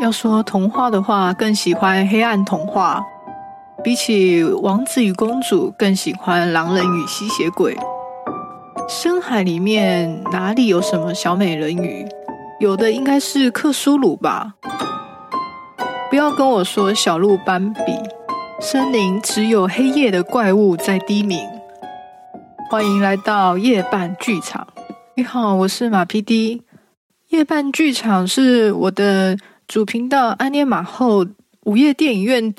要说童话的话，更喜欢黑暗童话。比起王子与公主，更喜欢狼人与吸血鬼。深海里面哪里有什么小美人鱼？有的应该是克苏鲁吧。不要跟我说小鹿斑比，森林只有黑夜的怪物在低鸣。欢迎来到夜半剧场。你好，我是马 PD。夜半剧场是我的主频道安妮马后午夜电影院。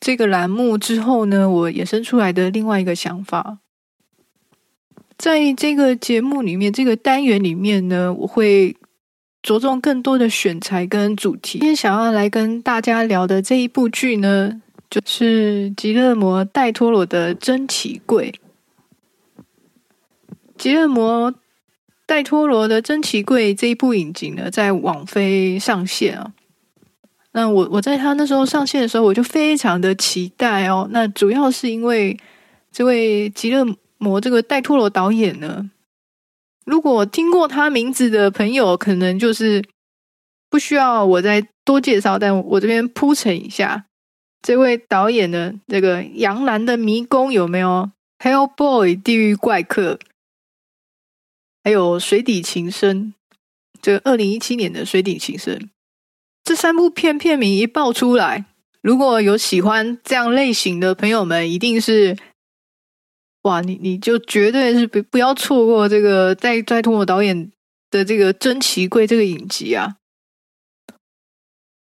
这个栏目之后呢，我衍生出来的另外一个想法，在这个节目里面，这个单元里面呢，我会着重更多的选材跟主题。今天想要来跟大家聊的这一部剧呢，就是吉勒摩·戴托罗的《珍奇柜》。吉勒摩·戴托罗的《珍奇柜》这一部影集呢，在网飞上线啊。那我我在他那时候上线的时候，我就非常的期待哦。那主要是因为这位极乐魔这个戴托罗导演呢，如果听过他名字的朋友，可能就是不需要我再多介绍，但我这边铺陈一下，这位导演的这个《杨澜的迷宫》有没有？Hellboy 地狱怪客，还有《水底情深》，这二零一七年的《水底情深》。这三部片片名一爆出来，如果有喜欢这样类型的朋友们，一定是哇，你你就绝对是不不要错过这个在在通我导演的这个《珍奇柜》这个影集啊！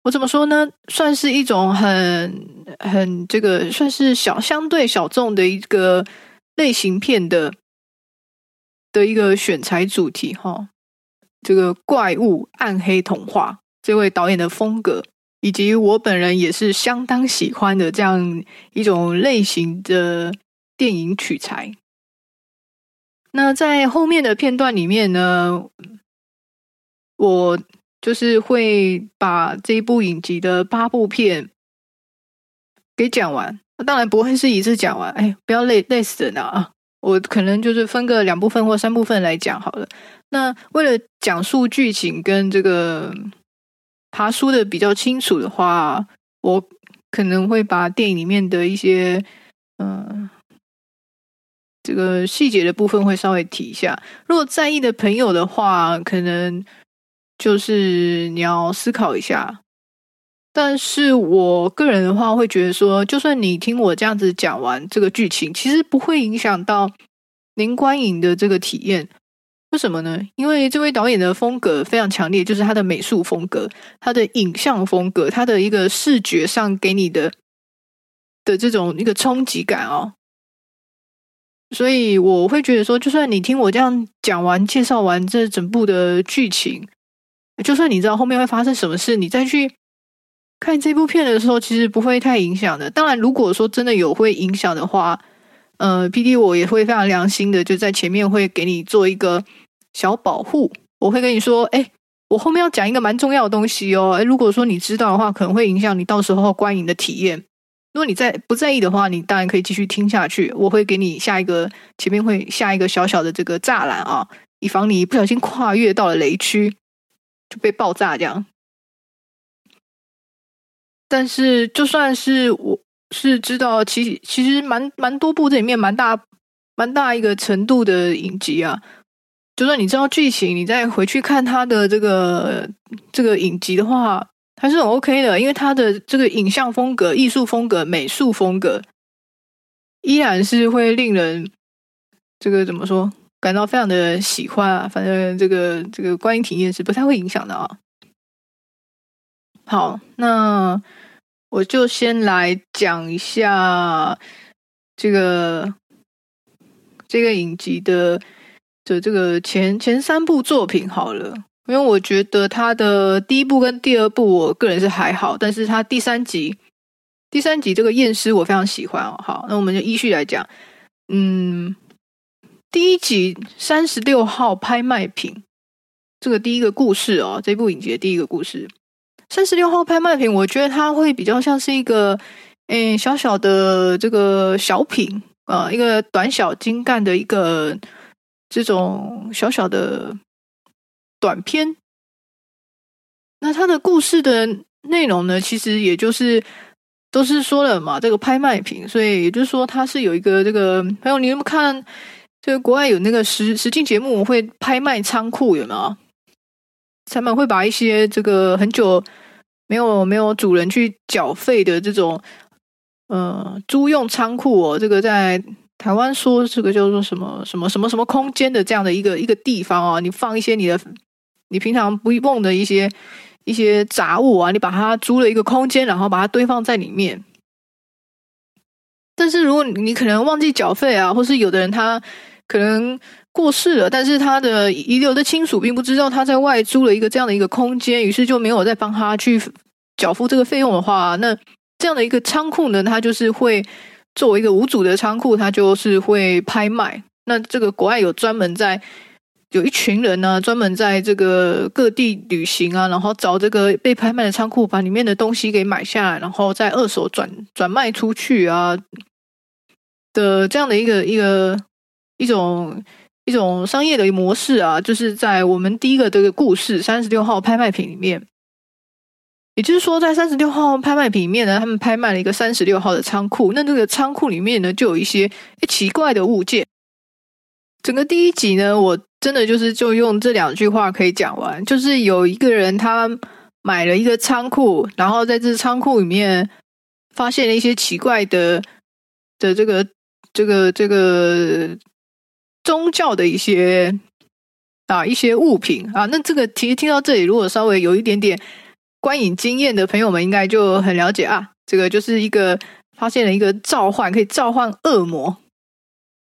我怎么说呢？算是一种很很这个算是小相对小众的一个类型片的的一个选材主题哈，这个怪物暗黑童话。这位导演的风格，以及我本人也是相当喜欢的这样一种类型的电影取材。那在后面的片段里面呢，我就是会把这一部影集的八部片给讲完。那当然不会是一次讲完，哎，不要累累死人啊！我可能就是分个两部分或三部分来讲好了。那为了讲述剧情跟这个。爬书的比较清楚的话，我可能会把电影里面的一些嗯这个细节的部分会稍微提一下。如果在意的朋友的话，可能就是你要思考一下。但是我个人的话，会觉得说，就算你听我这样子讲完这个剧情，其实不会影响到您观影的这个体验。为什么呢？因为这位导演的风格非常强烈，就是他的美术风格、他的影像风格、他的一个视觉上给你的的这种一个冲击感哦。所以我会觉得说，就算你听我这样讲完、介绍完这整部的剧情，就算你知道后面会发生什么事，你再去看这部片的时候，其实不会太影响的。当然，如果说真的有会影响的话，呃，P D 我也会非常良心的，就在前面会给你做一个小保护。我会跟你说，哎，我后面要讲一个蛮重要的东西哦。哎，如果说你知道的话，可能会影响你到时候观影的体验。如果你在不在意的话，你当然可以继续听下去。我会给你下一个前面会下一个小小的这个栅栏啊，以防你不小心跨越到了雷区就被爆炸这样。但是就算是我。是知道，其其实蛮蛮多部这里面蛮大蛮大一个程度的影集啊。就算你知道剧情，你再回去看他的这个这个影集的话，还是很 OK 的，因为他的这个影像风格、艺术风格、美术风格，依然是会令人这个怎么说，感到非常的喜欢啊。反正这个这个观影体验是不太会影响的啊。好，那。我就先来讲一下这个这个影集的的这个前前三部作品好了，因为我觉得他的第一部跟第二部，我个人是还好，但是他第三集第三集这个验尸我非常喜欢哦。好，那我们就依序来讲。嗯，第一集三十六号拍卖品，这个第一个故事哦，这部影集的第一个故事。三十六号拍卖品，我觉得它会比较像是一个，嗯，小小的这个小品啊，一个短小精干的一个这种小小的短片。那那它的故事的内容呢，其实也就是都是说了嘛，这个拍卖品，所以也就是说它是有一个这个朋友，你有没有看？这个国外有那个实实境节目会拍卖仓库，有没有？他们会把一些这个很久没有没有主人去缴费的这种呃租用仓库哦，这个在台湾说这个叫做什么什么什么什么空间的这样的一个一个地方啊，你放一些你的你平常不用的一些一些杂物啊，你把它租了一个空间，然后把它堆放在里面。但是如果你可能忘记缴费啊，或是有的人他。可能过世了，但是他的遗留的亲属并不知道他在外租了一个这样的一个空间，于是就没有再帮他去缴付这个费用的话，那这样的一个仓库呢，它就是会作为一个无主的仓库，它就是会拍卖。那这个国外有专门在有一群人呢，专门在这个各地旅行啊，然后找这个被拍卖的仓库，把里面的东西给买下来，然后再二手转转卖出去啊的这样的一个一个。一种一种商业的模式啊，就是在我们第一个这个故事三十六号拍卖品里面，也就是说，在三十六号拍卖品里面呢，他们拍卖了一个三十六号的仓库。那这个仓库里面呢，就有一些奇怪的物件。整个第一集呢，我真的就是就用这两句话可以讲完，就是有一个人他买了一个仓库，然后在这仓库里面发现了一些奇怪的的这个这个这个。宗教的一些啊一些物品啊，那这个其实听到这里，如果稍微有一点点观影经验的朋友们，应该就很了解啊。这个就是一个发现了一个召唤可以召唤恶魔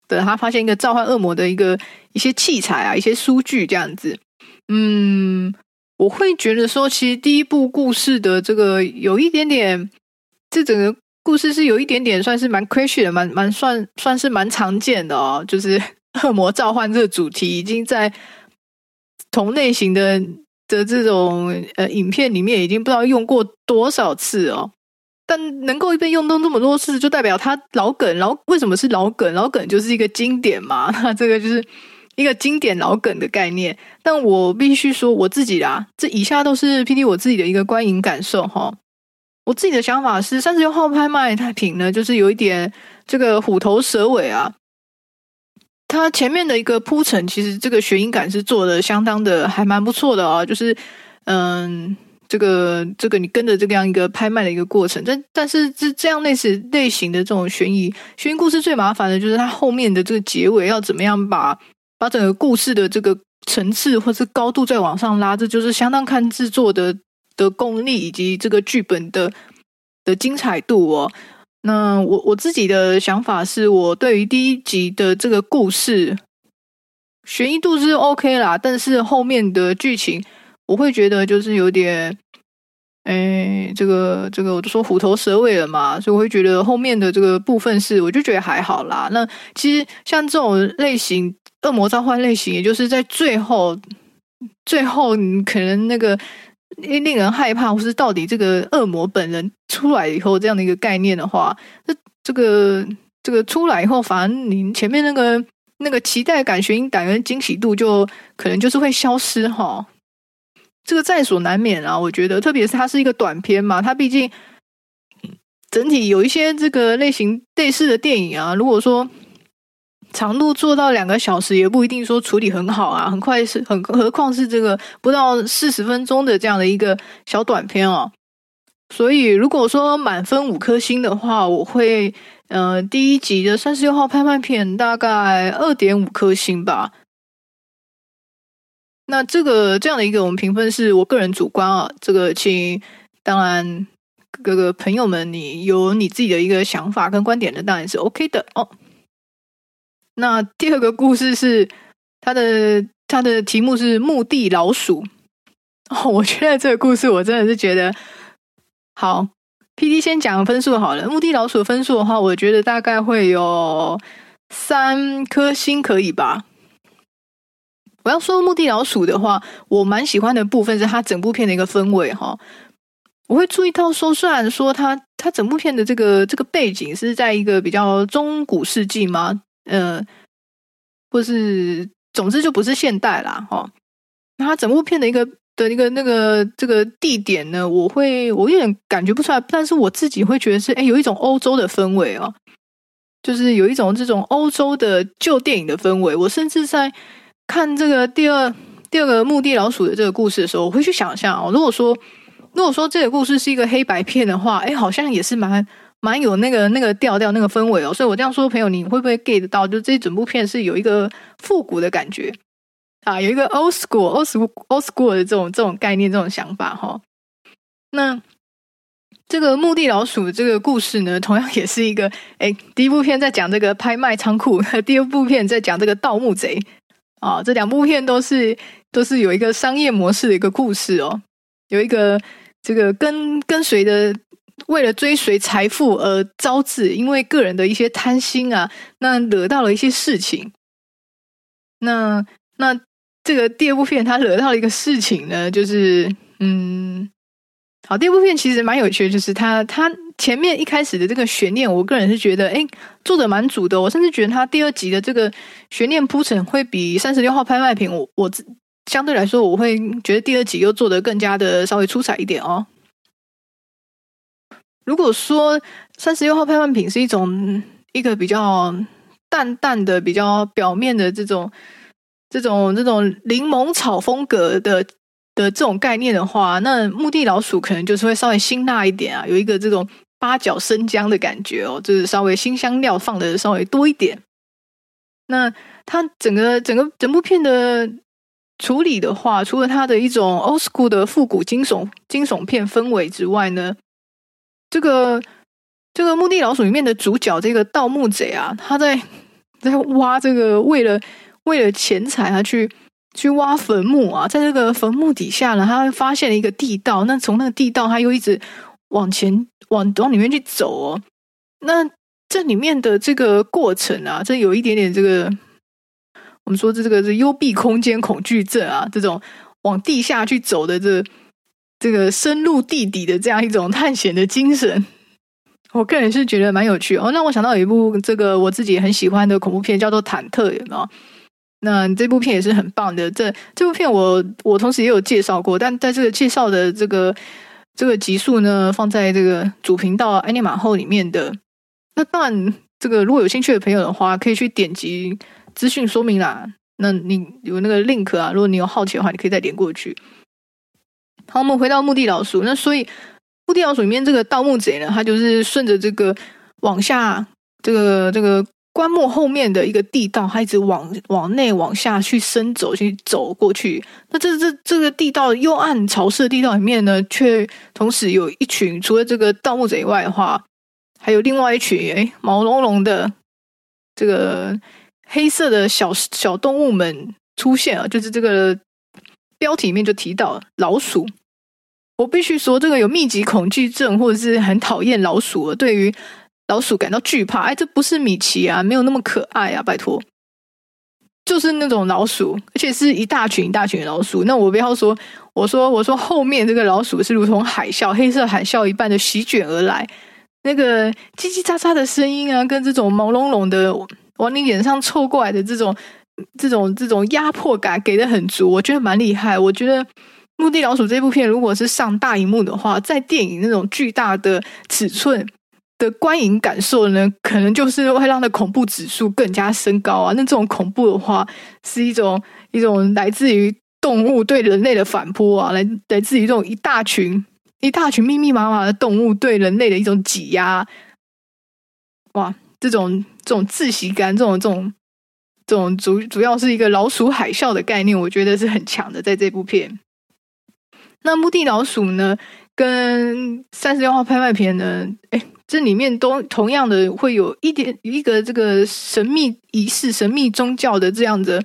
的，他发现一个召唤恶魔的一个一些器材啊，一些书具这样子。嗯，我会觉得说，其实第一部故事的这个有一点点，这整个故事是有一点点算是蛮 crazy 的，蛮蛮算算是蛮常见的哦，就是。恶魔召唤这个主题已经在同类型的的这种呃影片里面已经不知道用过多少次哦，但能够被用到这么多次，就代表它老梗。然后为什么是老梗？老梗就是一个经典嘛，那这个就是一个经典老梗的概念。但我必须说我自己啦，这以下都是 P D 我自己的一个观影感受哈。我自己的想法是，三十六号拍卖太平呢，就是有一点这个虎头蛇尾啊。它前面的一个铺陈，其实这个悬疑感是做的相当的，还蛮不错的啊。就是，嗯，这个这个你跟着这样一个拍卖的一个过程，但但是这这样类似类型的这种悬疑悬疑故事最麻烦的就是它后面的这个结尾要怎么样把把整个故事的这个层次或是高度再往上拉，这就是相当看制作的的功力以及这个剧本的的精彩度哦。那我我自己的想法是，我对于第一集的这个故事悬疑度是 OK 啦，但是后面的剧情我会觉得就是有点，哎，这个这个我都说虎头蛇尾了嘛，所以我会觉得后面的这个部分是，我就觉得还好啦。那其实像这种类型恶魔召唤类型，也就是在最后最后你可能那个。令人害怕，或是到底这个恶魔本人出来以后这样的一个概念的话，这这个这个出来以后，反而你前面那个那个期待感、悬疑感跟惊喜度就可能就是会消失哈。这个在所难免啊，我觉得，特别是它是一个短片嘛，它毕竟整体有一些这个类型类似的电影啊，如果说。长度做到两个小时也不一定说处理很好啊，很快是很，何况是这个不到四十分钟的这样的一个小短片哦。所以如果说满分五颗星的话，我会呃第一集的三十六号拍卖片大概二点五颗星吧。那这个这样的一个我们评分是我个人主观啊，这个请当然各个朋友们你有你自己的一个想法跟观点的当然是 OK 的哦。那第二个故事是它的它的题目是墓地老鼠哦，我觉得这个故事我真的是觉得好。P D 先讲分数好了，墓地老鼠分数的话，我觉得大概会有三颗星可以吧。我要说墓地老鼠的话，我蛮喜欢的部分是它整部片的一个氛围哈。我会注意到说，虽然说它它整部片的这个这个背景是在一个比较中古世纪嘛。呃，或是总之就不是现代啦，哈。那它整部片的一个的一个那个这个地点呢，我会我有点感觉不出来，但是我自己会觉得是哎，有一种欧洲的氛围哦，就是有一种这种欧洲的旧电影的氛围。我甚至在看这个第二第二个墓地老鼠的这个故事的时候，我会去想象哦，如果说如果说这个故事是一个黑白片的话，哎，好像也是蛮蛮有那个那个调调那个氛围哦。所以我这样说，朋友，你会不会 get 到？就这整部片是有一个复古的感觉。啊，有一个 old school、old school、old school 的这种这种概念、这种想法哈。那这个墓地老鼠这个故事呢，同样也是一个哎，第一部片在讲这个拍卖仓库，第二部片在讲这个盗墓贼啊。这两部片都是都是有一个商业模式的一个故事哦，有一个这个跟跟随的，为了追随财富而招致，因为个人的一些贪心啊，那惹到了一些事情。那那。这个第二部片，他惹到了一个事情呢，就是嗯，好，第二部片其实蛮有趣的，就是他他前面一开始的这个悬念，我个人是觉得，哎，做的蛮足的。我甚至觉得他第二集的这个悬念铺陈会比三十六号拍卖品，我我相对来说，我会觉得第二集又做的更加的稍微出彩一点哦。如果说三十六号拍卖品是一种一个比较淡淡的、比较表面的这种。这种这种柠檬草风格的的这种概念的话，那墓地老鼠可能就是会稍微辛辣一点啊，有一个这种八角生姜的感觉哦，就是稍微新香料放的稍微多一点。那它整个整个整部片的处理的话，除了它的一种 old school 的复古惊悚惊悚片氛围之外呢，这个这个墓地老鼠里面的主角这个盗墓贼啊，他在 在挖这个为了。为了钱财啊，去去挖坟墓啊，在这个坟墓底下呢，他发现了一个地道。那从那个地道，他又一直往前往往里面去走哦。那这里面的这个过程啊，这有一点点这个，我们说这这个是幽闭空间恐惧症啊，这种往地下去走的这这个深入地底的这样一种探险的精神。我个人是觉得蛮有趣哦。那我想到有一部这个我自己很喜欢的恐怖片，叫做《忐忑》，有没有？那这部片也是很棒的。这这部片我我同时也有介绍过，但在这个介绍的这个这个集数呢，放在这个主频道安尼马后里面的。那当然，这个如果有兴趣的朋友的话，可以去点击资讯说明啦。那你有那个 link 啊，如果你有好奇的话，你可以再点过去。好，我们回到墓地老鼠。那所以墓地老鼠里面这个盗墓贼呢，他就是顺着这个往下，这个这个。棺木后面的一个地道，他一直往往内往下去伸走，去走过去。那这这这个地道幽暗潮湿的地道里面呢，却同时有一群除了这个盗墓贼以外的话，还有另外一群哎毛茸茸的这个黑色的小小动物们出现啊！就是这个标题里面就提到老鼠。我必须说，这个有密集恐惧症或者是很讨厌老鼠，对于。老鼠感到惧怕，哎，这不是米奇啊，没有那么可爱啊，拜托，就是那种老鼠，而且是一大群一大群的老鼠。那我不要说，我说我说后面这个老鼠是如同海啸，黑色海啸一般的席卷而来，那个叽叽喳喳的声音啊，跟这种毛茸茸的往你脸上凑过来的这种这种这种压迫感给的很足，我觉得蛮厉害。我觉得《墓地老鼠》这部片如果是上大荧幕的话，在电影那种巨大的尺寸。的观影感受呢，可能就是会让的恐怖指数更加升高啊。那这种恐怖的话，是一种一种来自于动物对人类的反扑啊，来来自于这种一大群一大群密密麻麻的动物对人类的一种挤压。哇，这种这种窒息感，这种这种这种主主要是一个老鼠海啸的概念，我觉得是很强的，在这部片。那墓地老鼠呢，跟三十六号拍卖片呢，哎。这里面都同样的会有一点一个这个神秘仪式、神秘宗教的这样的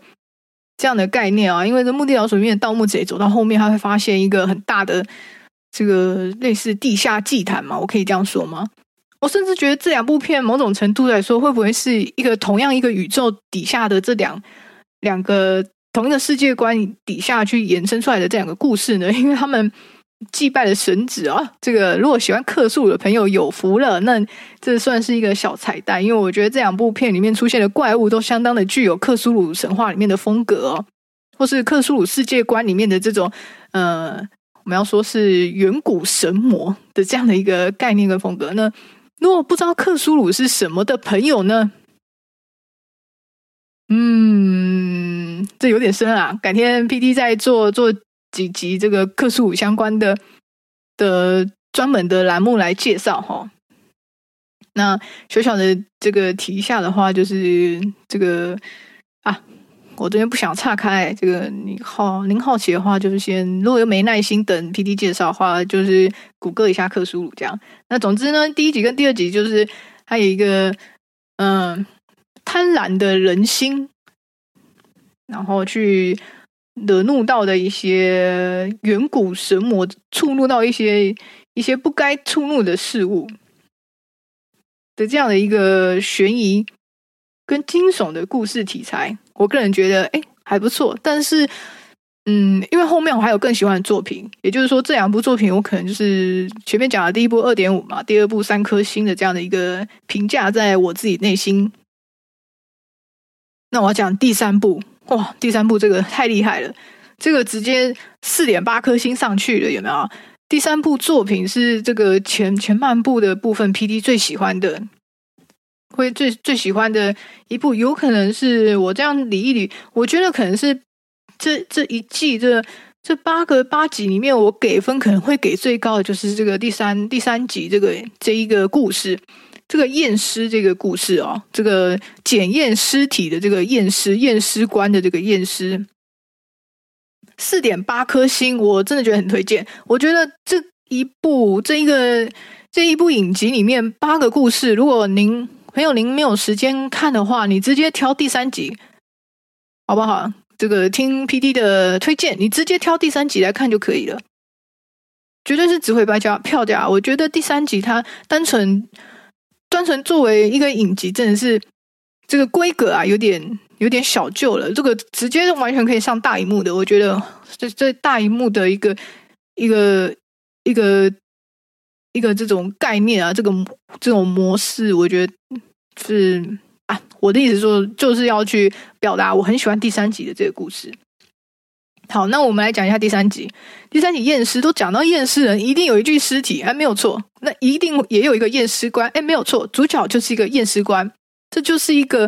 这样的概念啊，因为这墓地老鼠里面盗墓贼走到后面，他会发现一个很大的这个类似地下祭坛嘛，我可以这样说吗？我甚至觉得这两部片某种程度来说，会不会是一个同样一个宇宙底下的这两两个同一个世界观底下去衍生出来的这两个故事呢？因为他们。祭拜的神子啊，这个如果喜欢克数的朋友有福了，那这算是一个小彩蛋。因为我觉得这两部片里面出现的怪物都相当的具有克苏鲁神话里面的风格哦。或是克苏鲁世界观里面的这种呃，我们要说是远古神魔的这样的一个概念跟风格。那如果不知道克苏鲁是什么的朋友呢？嗯，这有点深啊，改天 P D 再做做几集这个克苏鲁相关的的专门的栏目来介绍哈。那小小的这个提一下的话，就是这个啊，我这边不想岔开。这个你好，您好奇的话，就是先如果又没耐心等 P D 介绍的话，就是谷歌一下克苏鲁这样。那总之呢，第一集跟第二集就是还有一个嗯。贪婪的人心，然后去惹怒到的一些远古神魔，触怒到一些一些不该触怒的事物的这样的一个悬疑跟惊悚的故事题材，我个人觉得哎还不错。但是，嗯，因为后面我还有更喜欢的作品，也就是说这两部作品我可能就是前面讲的第一部二点五嘛，第二部三颗星的这样的一个评价，在我自己内心。那我要讲第三部哇，第三部这个太厉害了，这个直接四点八颗星上去了，有没有？第三部作品是这个前前半部的部分，P D 最喜欢的，会最最喜欢的一部，有可能是我这样理一理，我觉得可能是这这一季这这八个八集里面，我给分可能会给最高的就是这个第三第三集这个这一个故事。这个验尸这个故事哦，这个检验尸体的这个验尸验尸官的这个验尸，四点八颗星，我真的觉得很推荐。我觉得这一部这一个这一部影集里面八个故事，如果您朋友您没有时间看的话，你直接挑第三集，好不好？这个听 P D 的推荐，你直接挑第三集来看就可以了，绝对是值回票票价。我觉得第三集它单纯。单纯作为一个影集，真的是这个规格啊，有点有点小旧了。这个直接完全可以上大荧幕的，我觉得这这大荧幕的一个一个一个一个这种概念啊，这个这种模式，我觉得是啊，我的意思说，就是要去表达我很喜欢第三集的这个故事。好，那我们来讲一下第三集。第三集验尸都讲到验尸人一定有一具尸体，哎，没有错。那一定也有一个验尸官，哎，没有错。主角就是一个验尸官，这就是一个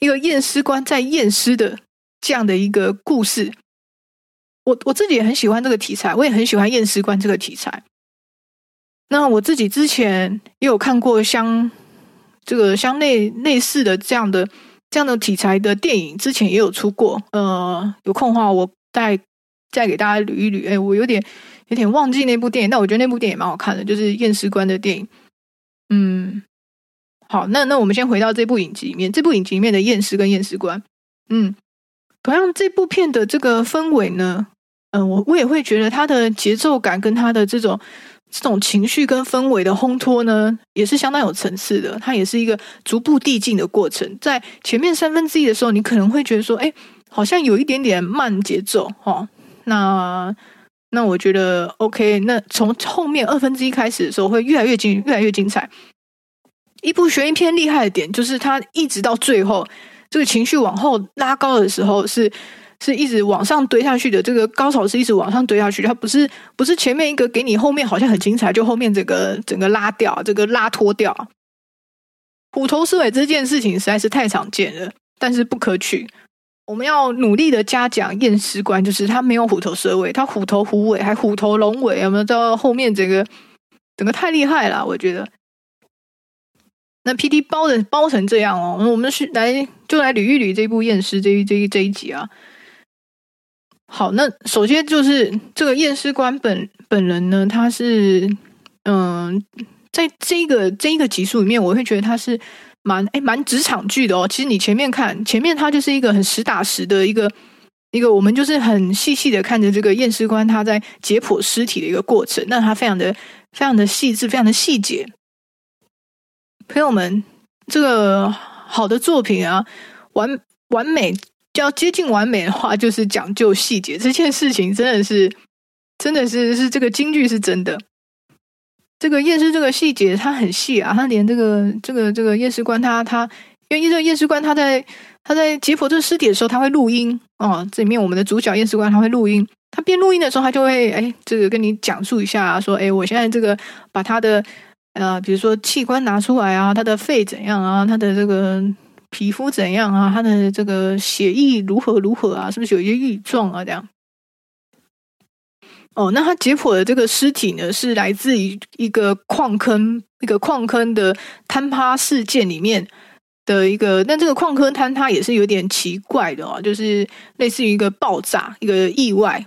一个验尸官在验尸的这样的一个故事。我我自己也很喜欢这个题材，我也很喜欢验尸官这个题材。那我自己之前也有看过相这个相类类似的这样的这样的题材的电影，之前也有出过。呃，有空的话我。再再给大家捋一捋，哎，我有点有点忘记那部电影，但我觉得那部电影蛮好看的，就是验尸官的电影。嗯，好，那那我们先回到这部影集里面，这部影集里面的验尸跟验尸官，嗯，同样这部片的这个氛围呢，嗯，我我也会觉得它的节奏感跟它的这种这种情绪跟氛围的烘托呢，也是相当有层次的。它也是一个逐步递进的过程，在前面三分之一的时候，你可能会觉得说，哎。好像有一点点慢节奏哈，那那我觉得 OK。那从后面二分之一开始的时候，会越来越精，越来越精彩。一部悬疑片厉害的点，就是它一直到最后，这个情绪往后拉高的时候，是是是一直往上堆下去的。这个高潮是一直往上堆下去，它不是不是前面一个给你后面好像很精彩，就后面整个整个拉掉，这个拉脱掉。虎头蛇尾这件事情实在是太常见了，但是不可取。我们要努力的嘉奖验尸官，就是他没有虎头蛇尾，他虎头虎尾，还虎头龙尾，有没有到后面整个整个太厉害了？我觉得。那 P D 包的包成这样哦，我们是来就来捋一捋这部验尸这一这一这一集啊。好，那首先就是这个验尸官本本人呢，他是嗯，在这个这一个集数里面，我会觉得他是。蛮哎，蛮职场剧的哦。其实你前面看，前面他就是一个很实打实的一个一个，我们就是很细细的看着这个验尸官他在解剖尸体的一个过程。那他非常的非常的细致，非常的细节。朋友们，这个好的作品啊，完完美要接近完美的话，就是讲究细节。这件事情真的是，真的是是这个京剧是真的。这个验尸这个细节，它很细啊，它连这个这个这个验尸官他他，因为这个验尸官他在他在解剖这个尸体的时候，他会录音哦。这里面我们的主角验尸官他会录音，他边录音的时候，他就会哎，这个跟你讲述一下，说哎，我现在这个把他的呃，比如说器官拿出来啊，他的肺怎样啊，他的这个皮肤怎样啊，他的这个血液如何如何啊，是不是有一些异状啊？这样。哦，那他解剖的这个尸体呢，是来自于一个矿坑，一个矿坑的坍塌事件里面。的一个，但这个矿坑坍塌也是有点奇怪的哦，就是类似于一个爆炸、一个意外。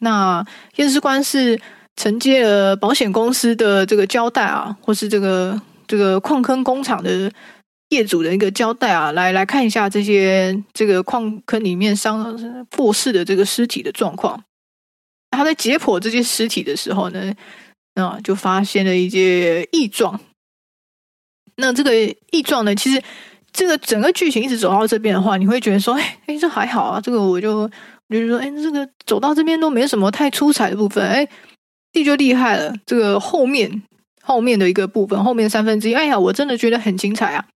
那验尸官是承接了保险公司的这个交代啊，或是这个这个矿坑工厂的业主的一个交代啊，来来看一下这些这个矿坑里面伤过世的这个尸体的状况。他在解剖这些尸体的时候呢，啊，就发现了一些异状。那这个异状呢，其实。这个整个剧情一直走到这边的话，你会觉得说，哎哎，这还好啊。这个我就就是说，哎，这个走到这边都没什么太出彩的部分。哎，弟就厉害了。这个后面后面的一个部分，后面三分之一，哎呀，我真的觉得很精彩啊。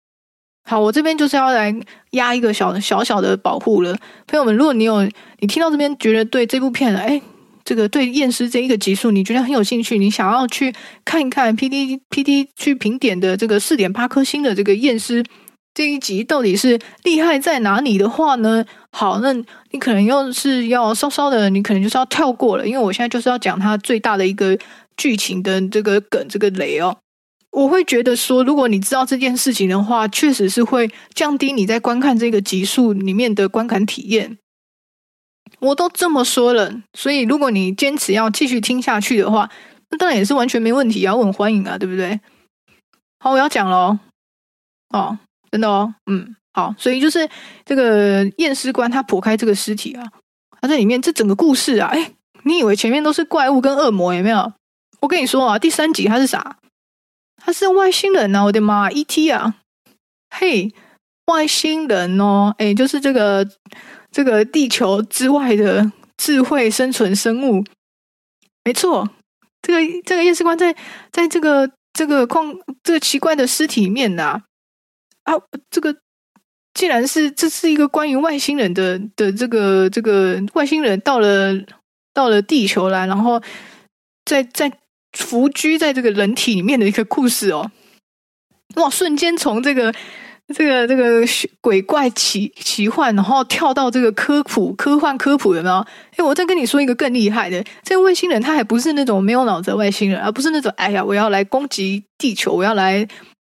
好，我这边就是要来压一个小小小的保护了，朋友们。如果你有你听到这边觉得对这部片，哎，这个对验尸这一个集数你觉得很有兴趣，你想要去看一看 P D P D 去评点的这个四点八颗星的这个验尸。这一集到底是厉害在哪里的话呢？好，那你可能又是要稍稍的，你可能就是要跳过了，因为我现在就是要讲它最大的一个剧情的这个梗，这个雷哦。我会觉得说，如果你知道这件事情的话，确实是会降低你在观看这个集数里面的观感体验。我都这么说了，所以如果你坚持要继续听下去的话，那当然也是完全没问题啊，我很欢迎啊，对不对？好，我要讲喽，哦。真的哦，嗯，好，所以就是这个验尸官他剖开这个尸体啊，他在里面这整个故事啊，哎，你以为前面都是怪物跟恶魔有没有？我跟你说啊，第三集他是啥？他是外星人啊！我的妈，E.T. 啊，嘿，外星人哦，哎，就是这个这个地球之外的智慧生存生物，没错，这个这个验尸官在在这个这个矿这个奇怪的尸体里面呐。啊，这个既然是这是一个关于外星人的的这个这个外星人到了到了地球来，然后在在伏居在这个人体里面的一个故事哦，哇！瞬间从这个这个这个鬼怪奇奇幻，然后跳到这个科普科幻科普有没有？哎，我再跟你说一个更厉害的，这个外星人他还不是那种没有脑子的外星人，而不是那种哎呀，我要来攻击地球，我要来。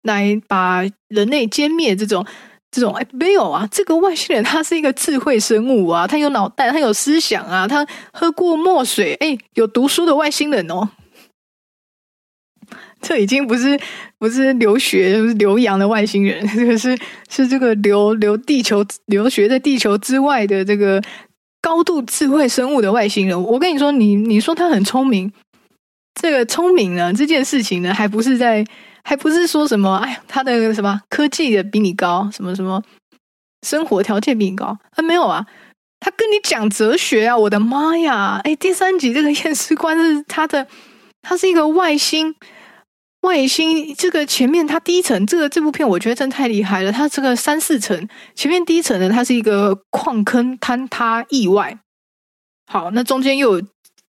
来把人类歼灭这种这种哎没有啊，这个外星人他是一个智慧生物啊，他有脑袋，他有思想啊，他喝过墨水，哎，有读书的外星人哦。这已经不是不是留学留洋的外星人，这个是是这个留留地球留学在地球之外的这个高度智慧生物的外星人。我跟你说，你你说他很聪明，这个聪明呢这件事情呢，还不是在。还不是说什么，哎呀，他的什么科技的比你高，什么什么生活条件比你高？啊，没有啊，他跟你讲哲学啊！我的妈呀！哎，第三集这个 验尸官是他的，他是一个外星卫星。这个前面它第一层，这个这部片我觉得真太厉害了。它这个三四层，前面第一层呢，它是一个矿坑坍塌意外。好，那中间又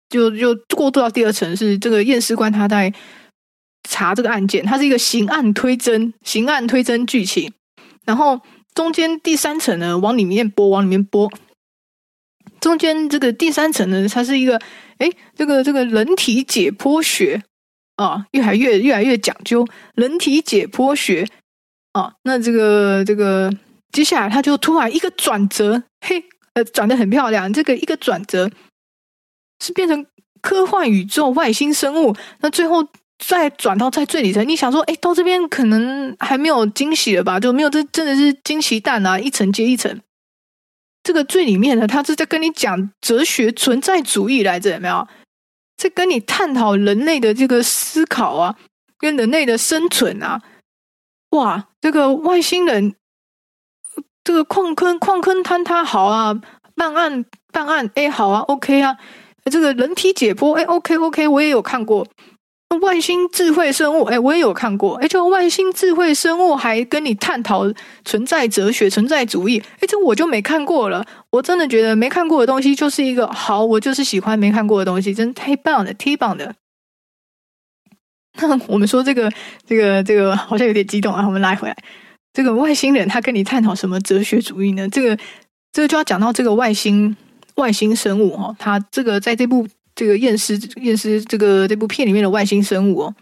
就就过渡到第二层，是这个验尸官他在。查这个案件，它是一个刑案推侦、刑案推侦剧情。然后中间第三层呢，往里面播，往里面播。中间这个第三层呢，它是一个，哎，这个这个人体解剖学啊，越来越越来越讲究人体解剖学啊。那这个这个接下来，他就突然一个转折，嘿，呃，转的很漂亮。这个一个转折是变成科幻宇宙外星生物，那最后。再转到在最底层，你想说，哎，到这边可能还没有惊喜了吧？就没有这真的是惊喜蛋啊，一层接一层。这个最里面的，他是在跟你讲哲学存在主义来着，有没有？在跟你探讨人类的这个思考啊，跟人类的生存啊。哇，这个外星人，这个矿坑矿坑坍塌好啊，办案办案，哎，好啊，OK 啊，这个人体解剖，哎，OK OK，我也有看过。外星智慧生物，哎，我也有看过，哎，就外星智慧生物还跟你探讨存在哲学、存在主义，哎，这我就没看过了。我真的觉得没看过的东西就是一个好，我就是喜欢没看过的东西，真的太棒了，太棒的。那我们说这个、这个、这个好像有点激动啊，我们拉回来。这个外星人他跟你探讨什么哲学主义呢？这个、这个就要讲到这个外星外星生物哈，他这个在这部。这个验尸验尸这个这部片里面的外星生物哦，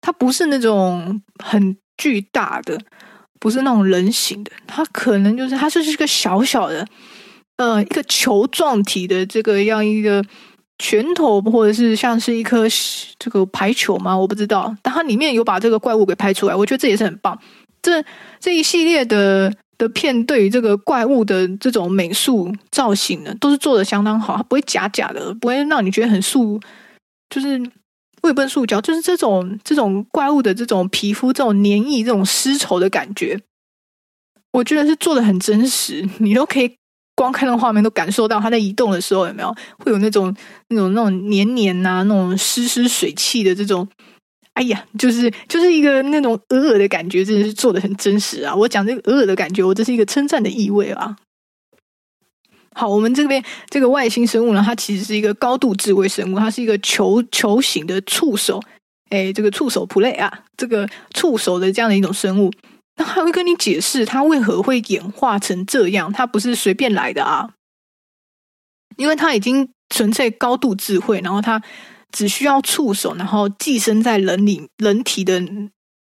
它不是那种很巨大的，不是那种人形的，它可能就是它就是一个小小的，呃，一个球状体的这个样一个拳头，或者是像是一颗这个排球吗？我不知道，但它里面有把这个怪物给拍出来，我觉得这也是很棒。这这一系列的。的片对于这个怪物的这种美术造型呢，都是做的相当好，它不会假假的，不会让你觉得很塑，就是未奔塑胶，就是这种这种怪物的这种皮肤这种黏液、这种丝绸的感觉，我觉得是做的很真实，你都可以光看那个画面都感受到它在移动的时候有没有会有那种那种那种黏黏呐、那种湿湿水汽的这种。哎呀，就是就是一个那种鹅鹅的感觉，真的是做的很真实啊！我讲这个鹅鹅的感觉，我这是一个称赞的意味啊。好，我们这边这个外星生物呢，它其实是一个高度智慧生物，它是一个球球形的触手，哎，这个触手 play 啊，这个触手的这样的一种生物，那还会跟你解释它为何会演化成这样，它不是随便来的啊，因为它已经纯粹高度智慧，然后它。只需要触手，然后寄生在人里人体的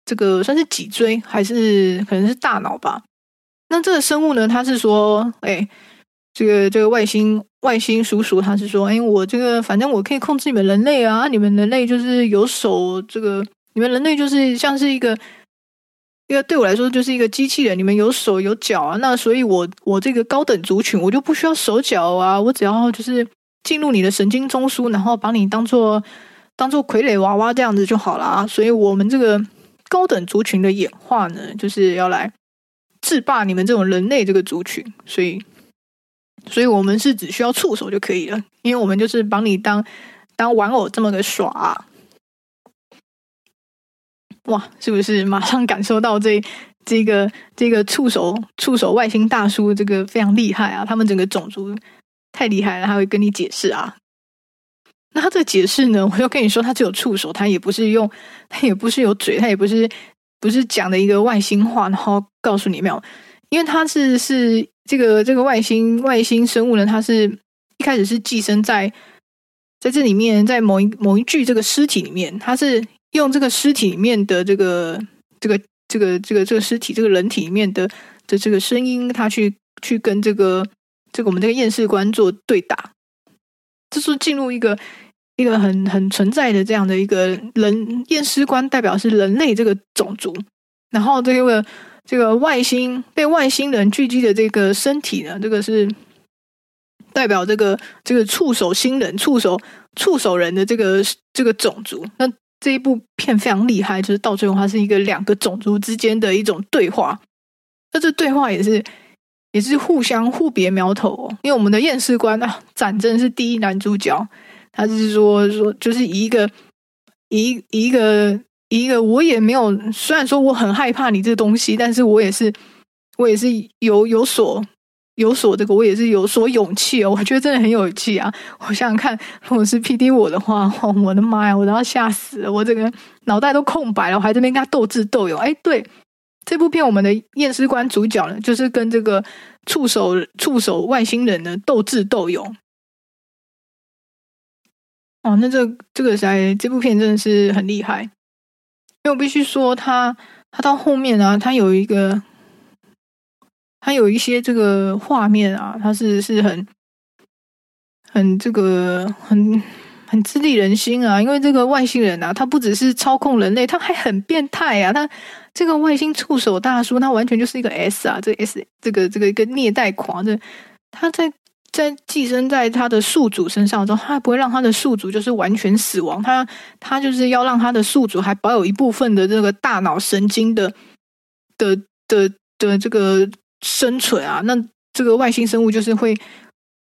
这个算是脊椎，还是可能是大脑吧？那这个生物呢？他是说，哎，这个这个外星外星叔叔，他是说，哎，我这个反正我可以控制你们人类啊，你们人类就是有手，这个你们人类就是像是一个一个对我来说就是一个机器人，你们有手有脚啊，那所以我我这个高等族群我就不需要手脚啊，我只要就是。进入你的神经中枢，然后把你当做当做傀儡娃娃这样子就好了啊。所以，我们这个高等族群的演化呢，就是要来制霸你们这种人类这个族群。所以，所以我们是只需要触手就可以了，因为我们就是把你当当玩偶这么个耍。哇，是不是马上感受到这这个这个触手触手外星大叔这个非常厉害啊？他们整个种族。太厉害了，他会跟你解释啊。那他这个解释呢？我要跟你说，他只有触手，他也不是用，他也不是有嘴，他也不是不是讲的一个外星话，然后告诉你没有，因为他是是这个这个外星外星生物呢，他是一开始是寄生在在这里面，在某一某一具这个尸体里面，他是用这个尸体里面的这个这个这个这个这个尸体这个人体里面的的这个声音，他去去跟这个。这个我们这个验尸官做对打，就是进入一个一个很很存在的这样的一个人验尸官，代表是人类这个种族。然后这个这个外星被外星人聚集的这个身体呢，这个是代表这个这个触手星人、触手触手人的这个这个种族。那这一部片非常厉害，就是到最后它是一个两个种族之间的一种对话。那这对话也是。也是互相互别苗头哦，因为我们的验尸官啊，展真是第一男主角，他是说说就是一个一一个一个，我也没有，虽然说我很害怕你这个东西，但是我也是我也是有有所有所这个，我也是有所勇气哦，我觉得真的很有勇气啊！我想想看，如果是 P D 我的话，我的妈呀，我都要吓死了，我这个脑袋都空白了，我还这边跟他斗智斗勇，哎，对。这部片我们的验尸官主角呢，就是跟这个触手触手外星人呢斗智斗勇。哦，那这这个在这部片真的是很厉害，因为我必须说，他他到后面啊，他有一个，他有一些这个画面啊，他是是很很这个很很激励人心啊，因为这个外星人啊，他不只是操控人类，他还很变态啊，他。这个外星触手大叔，他完全就是一个 S 啊！这 S 这个这个一个虐待狂，这他在在寄生在他的宿主身上之后，他还不会让他的宿主就是完全死亡，他他就是要让他的宿主还保有一部分的这个大脑神经的的的的这个生存啊！那这个外星生物就是会，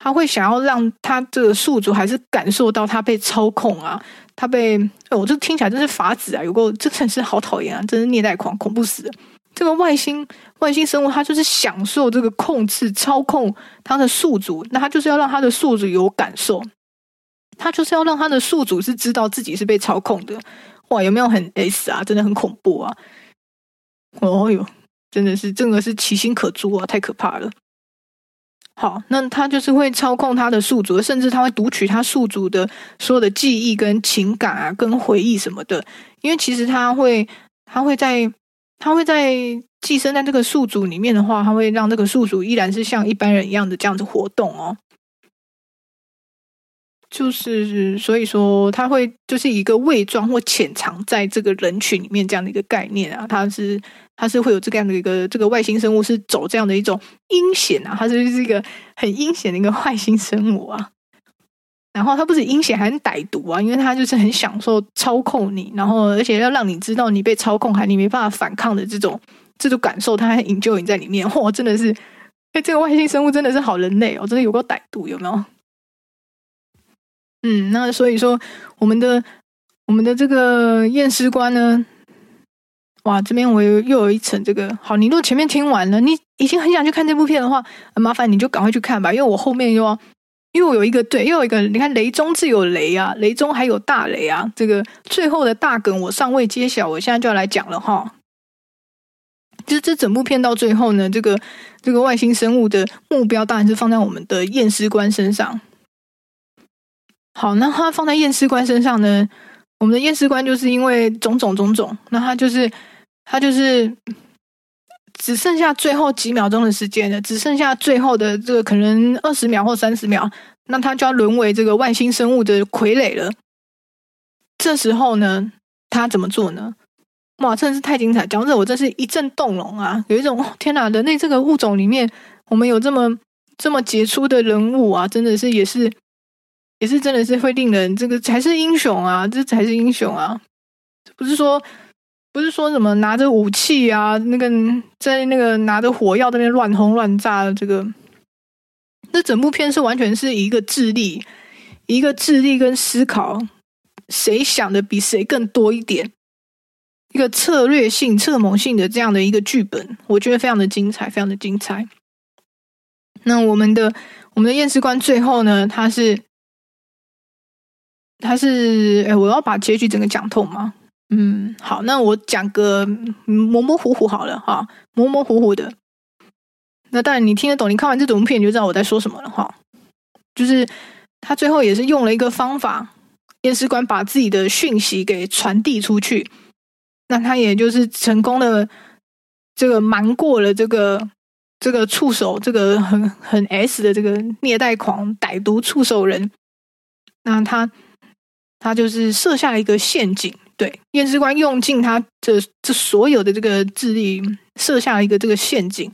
他会想要让他这个宿主还是感受到他被操控啊！他被，我这听起来真是法子啊！有个真是好讨厌啊，真是虐待狂，恐怖死。这个外星外星生物，它就是享受这个控制、操控它的宿主，那它就是要让它的宿主有感受，它就是要让它的宿主是知道自己是被操控的。哇，有没有很 S 啊？真的很恐怖啊！哦哟，真的是这个是其心可诛啊，太可怕了。好，那他就是会操控他的宿主，甚至他会读取他宿主的所有的记忆、跟情感啊、跟回忆什么的。因为其实他会，他会在。他会在寄生在这个宿主里面的话，他会让这个宿主依然是像一般人一样的这样子活动哦。就是所以说，他会就是一个伪装或潜藏在这个人群里面这样的一个概念啊。他是他是会有这样的一个这个外星生物是走这样的一种阴险啊，他是是一个很阴险的一个外星生物啊。然后他不止阴险，还很歹毒啊！因为他就是很享受操控你，然后而且要让你知道你被操控，还你没办法反抗的这种这种感受，他还引诱你在里面。嚯，真的是，哎，这个外星生物真的是好人类哦，真的有够歹毒，有没有？嗯，那所以说我们的我们的这个验尸官呢，哇，这边我又又有一层这个好。你如果前面听完了，你已经很想去看这部片的话，麻烦你就赶快去看吧，因为我后面又要。又有一个对，又有一个，你看雷中自有雷啊，雷中还有大雷啊。这个最后的大梗我尚未揭晓，我现在就要来讲了哈。就这整部片到最后呢，这个这个外星生物的目标当然是放在我们的验尸官身上。好，那他放在验尸官身上呢，我们的验尸官就是因为种种种种，那他就是他就是。只剩下最后几秒钟的时间了，只剩下最后的这个可能二十秒或三十秒，那他就要沦为这个外星生物的傀儡了。这时候呢，他怎么做呢？哇，真的是太精彩！讲这我真是一阵动容啊！有一种天哪，人类这个物种里面，我们有这么这么杰出的人物啊，真的是也是也是真的是会令人这个才是英雄啊，这才是英雄啊！不是说。不是说什么拿着武器啊，那个在那个拿着火药在那边乱轰乱炸的这个，那整部片是完全是一个智力，一个智力跟思考，谁想的比谁更多一点，一个策略性、策谋性的这样的一个剧本，我觉得非常的精彩，非常的精彩。那我们的我们的验尸官最后呢，他是他是哎，我要把结局整个讲透吗？嗯，好，那我讲个模模糊糊好了哈，模模糊糊的。那当然你听得懂，你看完这部片你就知道我在说什么了哈。就是他最后也是用了一个方法，验尸官把自己的讯息给传递出去，那他也就是成功的这个瞒过了这个这个触手，这个很很 S 的这个虐待狂歹毒触手人。那他他就是设下了一个陷阱。对，验尸官用尽他这这所有的这个智力，设下了一个这个陷阱。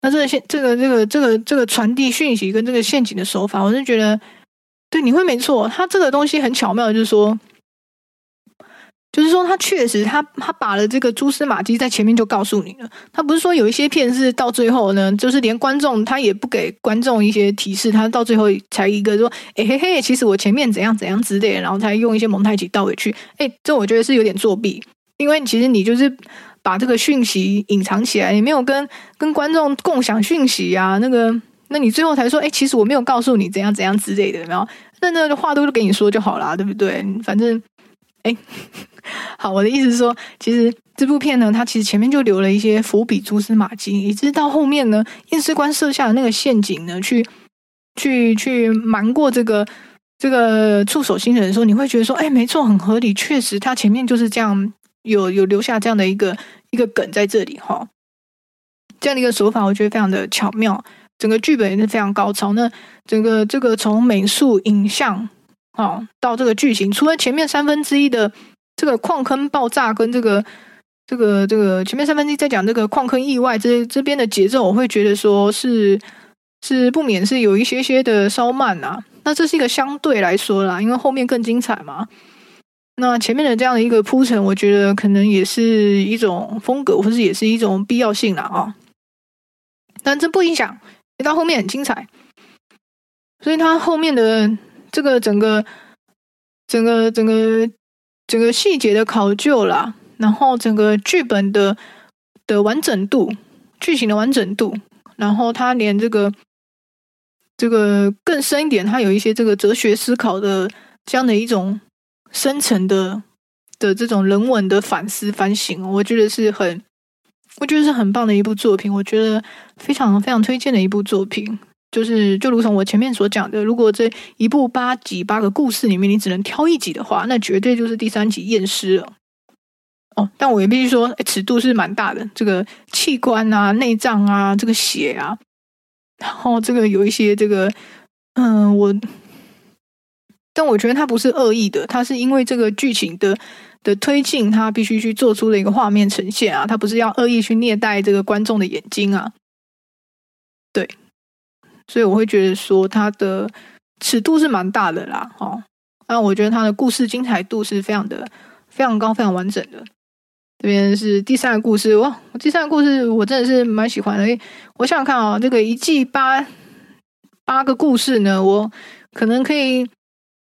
那这个陷，这个这个这个这个传递讯息跟这个陷阱的手法，我是觉得，对，你会没错。他这个东西很巧妙，就是说。就是说，他确实，他他把了这个蛛丝马迹在前面就告诉你了。他不是说有一些片是到最后呢，就是连观众他也不给观众一些提示，他到最后才一个说，哎嘿嘿，其实我前面怎样怎样之类，然后才用一些蒙太奇倒回去。哎，这我觉得是有点作弊，因为其实你就是把这个讯息隐藏起来，你没有跟跟观众共享讯息啊。那个，那你最后才说，哎，其实我没有告诉你怎样怎样之类的，然后那那个话都给你说就好了，对不对？反正。哎，好，我的意思是说，其实这部片呢，它其实前面就留了一些伏笔、蛛丝马迹，以至到后面呢，验尸官设下的那个陷阱呢，去去去瞒过这个这个触手新人的时候，你会觉得说，哎，没错，很合理，确实，他前面就是这样，有有留下这样的一个一个梗在这里哈，这样的一个手法，我觉得非常的巧妙，整个剧本也是非常高超。那整个这个从美术、影像。好，到这个剧情，除了前面三分之一的这个矿坑爆炸跟这个这个这个前面三分之一在讲这个矿坑意外，这这边的节奏，我会觉得说是是不免是有一些些的稍慢啊。那这是一个相对来说啦，因为后面更精彩嘛。那前面的这样的一个铺陈，我觉得可能也是一种风格，或是也是一种必要性了啊。但这不影响，到后面很精彩，所以它后面的。这个整个整个整个整个细节的考究啦，然后整个剧本的的完整度，剧情的完整度，然后他连这个这个更深一点，他有一些这个哲学思考的这样的一种深层的的这种人文的反思反省，我觉得是很，我觉得是很棒的一部作品，我觉得非常非常推荐的一部作品。就是就如同我前面所讲的，如果这一部八集八个故事里面，你只能挑一集的话，那绝对就是第三集验尸了。哦，但我也必须说，尺度是蛮大的，这个器官啊、内脏啊、这个血啊，然后这个有一些这个，嗯，我，但我觉得他不是恶意的，他是因为这个剧情的的推进，他必须去做出的一个画面呈现啊，他不是要恶意去虐待这个观众的眼睛啊，对。所以我会觉得说它的尺度是蛮大的啦，哦，那我觉得它的故事精彩度是非常的非常高、非常完整的。这边是第三个故事哇，第三个故事我真的是蛮喜欢的。我想想看啊，这个一季八八个故事呢，我可能可以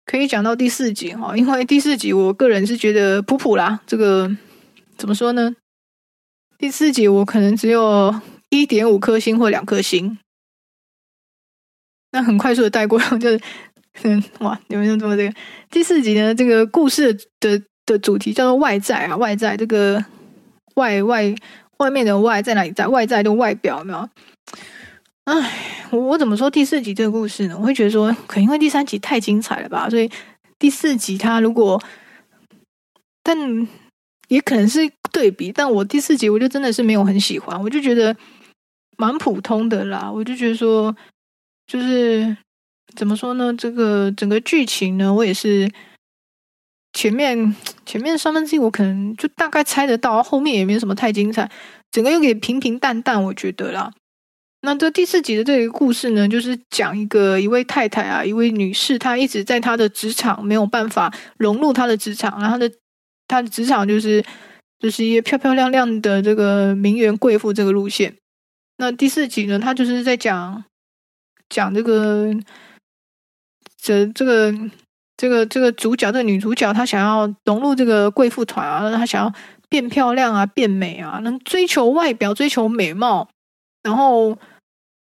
可以讲到第四集哈，因为第四集我个人是觉得普普啦，这个怎么说呢？第四集我可能只有一点五颗星或两颗星。那很快速的带过，就是，嗯，哇，你们就这么这个第四集呢？这个故事的的主题叫做外在啊，外在这个外外外面的外在哪里在？外在的外表没有？哎，我我怎么说第四集这个故事呢？我会觉得说，可能因为第三集太精彩了吧，所以第四集它如果，但也可能是对比，但我第四集我就真的是没有很喜欢，我就觉得蛮普通的啦，我就觉得说。就是怎么说呢？这个整个剧情呢，我也是前面前面三分之一，我可能就大概猜得到，后面也没什么太精彩，整个又给平平淡淡，我觉得啦。那这第四集的这个故事呢，就是讲一个一位太太啊，一位女士，她一直在她的职场没有办法融入她的职场，然后她的她的职场就是就是一些漂漂亮亮的这个名媛贵妇这个路线。那第四集呢，她就是在讲。讲这个，这这个这个这个主角，这个女主角，她想要融入这个贵妇团啊，她想要变漂亮啊，变美啊，能追求外表，追求美貌，然后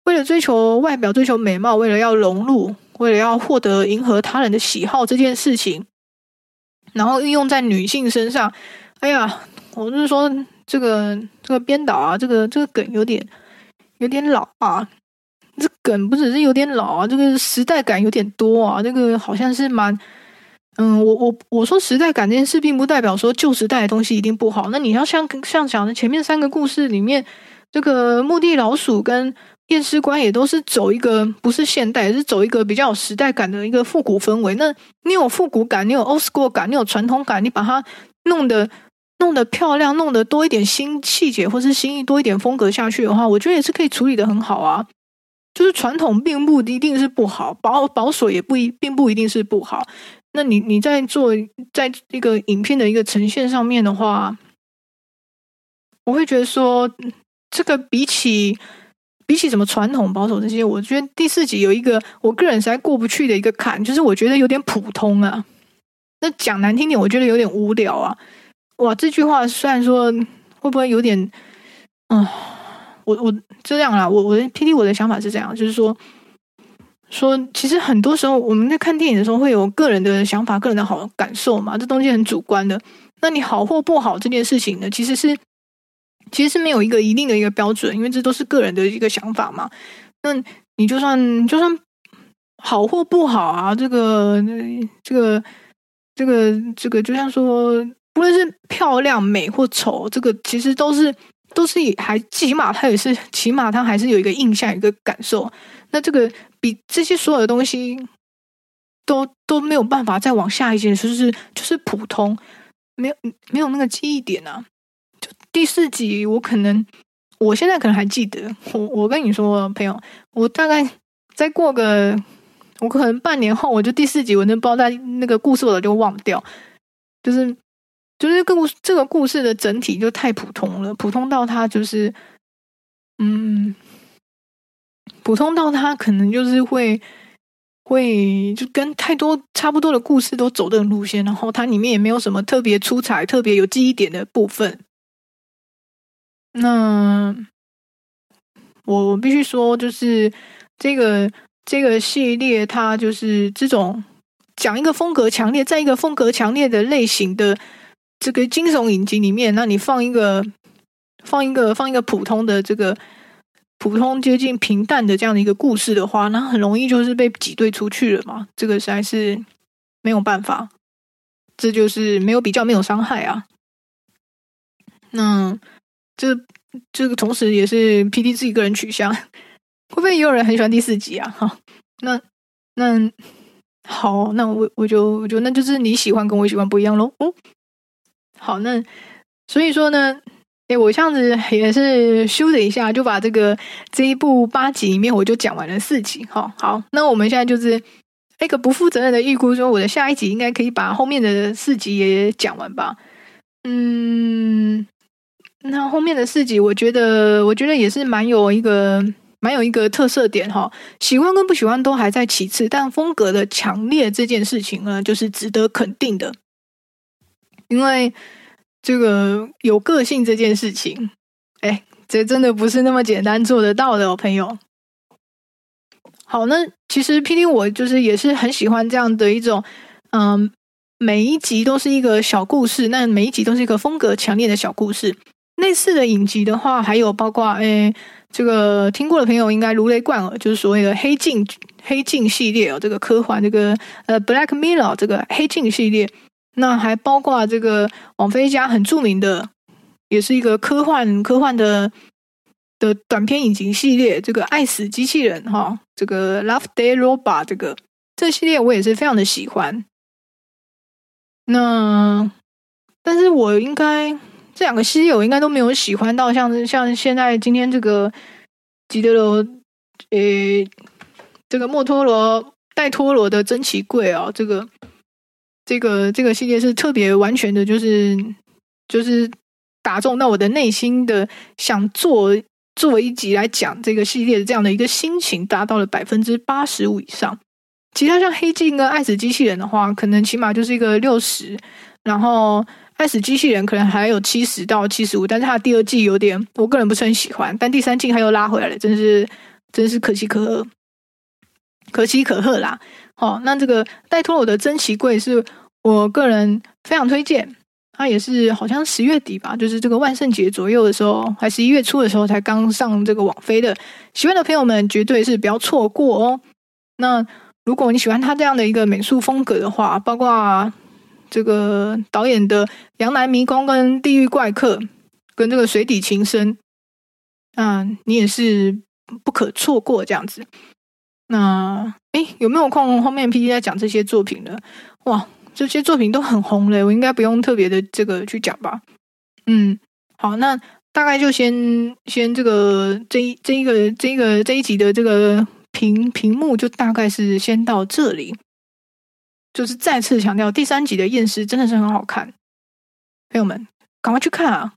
为了追求外表，追求美貌，为了要融入，为了要获得迎合他人的喜好这件事情，然后运用在女性身上。哎呀，我是说这个这个编导啊，这个这个梗有点有点老啊。这梗不只是有点老啊，这个时代感有点多啊。这个好像是蛮……嗯，我我我说时代感这件事，并不代表说旧时代的东西一定不好。那你要像像讲的前面三个故事里面，这个墓地老鼠跟验尸官也都是走一个不是现代，是走一个比较有时代感的一个复古氛围。那你有复古感，你有 old school 感，你有传统感，你把它弄得弄得漂亮，弄得多一点新细节或是新意多一点风格下去的话，我觉得也是可以处理的很好啊。就是传统并不一定是不好，保保守也不一并不一定是不好。那你你在做在一个影片的一个呈现上面的话，我会觉得说，这个比起比起什么传统保守这些，我觉得第四集有一个我个人实在过不去的一个坎，就是我觉得有点普通啊。那讲难听点，我觉得有点无聊啊。哇，这句话虽然说会不会有点，嗯。我我这样啦，我我的 P D 我的想法是这样，就是说说其实很多时候我们在看电影的时候会有个人的想法、个人的好感受嘛，这东西很主观的。那你好或不好这件事情呢，其实是其实是没有一个一定的一个标准，因为这都是个人的一个想法嘛。那你就算就算好或不好啊，这个这个这个这个，就像说，不论是漂亮、美或丑，这个其实都是。都是以还起码他也是起码他还是有一个印象一个感受，那这个比这些所有的东西都都没有办法再往下一件，就是就是普通，没有没有那个记忆点啊。就第四集，我可能我现在可能还记得，我我跟你说，朋友，我大概再过个我可能半年后，我就第四集我能包在那个故事我就忘掉，就是。就是故这个故事的整体就太普通了，普通到他就是，嗯，普通到他可能就是会会就跟太多差不多的故事都走这种路线，然后它里面也没有什么特别出彩、特别有记忆点的部分。那我必须说，就是这个这个系列，它就是这种讲一个风格强烈，在一个风格强烈的类型的这个惊悚影集里面，那你放一个放一个放一个普通的这个。普通接近平淡的这样的一个故事的话，那很容易就是被挤兑出去了嘛。这个实在是没有办法，这就是没有比较，没有伤害啊。那这这个同时也是 P D 自己个人取向，会不会也有人很喜欢第四集啊？哈，那那好，那我我就我就那就是你喜欢跟我喜欢不一样喽。哦，好，那所以说呢。哎，我这样子也是咻的一下就把这个这一部八集里面我就讲完了四集，哈，好，那我们现在就是一个不负责任的预估，说我的下一集应该可以把后面的四集也讲完吧？嗯，那后面的四集，我觉得我觉得也是蛮有一个蛮有一个特色点哈，喜欢跟不喜欢都还在其次，但风格的强烈这件事情呢，就是值得肯定的，因为。这个有个性这件事情，哎，这真的不是那么简单做得到的哦，朋友。好，那其实 P D 我就是也是很喜欢这样的一种，嗯，每一集都是一个小故事，那每一集都是一个风格强烈的小故事。类似的影集的话，还有包括哎，这个听过的朋友应该如雷贯耳，就是所谓的黑镜黑镜系列哦，这个科幻这个呃 Black Mirror 这个黑镜系列。那还包括这个网飞家很著名的，也是一个科幻科幻的的短片影集系列，这个《爱死机器人》哈，这个《Love Day Robot》这个这系列我也是非常的喜欢。那但是我应该这两个系列我应该都没有喜欢到像像现在今天这个吉德罗，呃，这个摩托罗戴托罗的珍奇柜啊，这个。这个这个系列是特别完全的，就是就是打中到我的内心的，想做做一集来讲这个系列的这样的一个心情，达到了百分之八十五以上。其他像黑镜跟爱死机器人的话，可能起码就是一个六十，然后爱死机器人可能还有七十到七十五，但是它的第二季有点，我个人不是很喜欢，但第三季它又拉回来了，真是真是可喜可贺，可喜可贺啦。好，那这个戴托罗的珍奇柜是我个人非常推荐，它也是好像十月底吧，就是这个万圣节左右的时候，还是一月初的时候才刚上这个网飞的。喜欢的朋友们绝对是不要错过哦。那如果你喜欢他这样的一个美术风格的话，包括这个导演的《阳南迷宫》跟《地狱怪客》跟这个《水底情深》，嗯，你也是不可错过这样子。那哎，有没有空后面 P T 在讲这些作品呢？哇，这些作品都很红嘞，我应该不用特别的这个去讲吧？嗯，好，那大概就先先这个这一这一个这一个这一集的这个屏屏幕就大概是先到这里，就是再次强调第三集的验尸真的是很好看，朋友们赶快去看啊！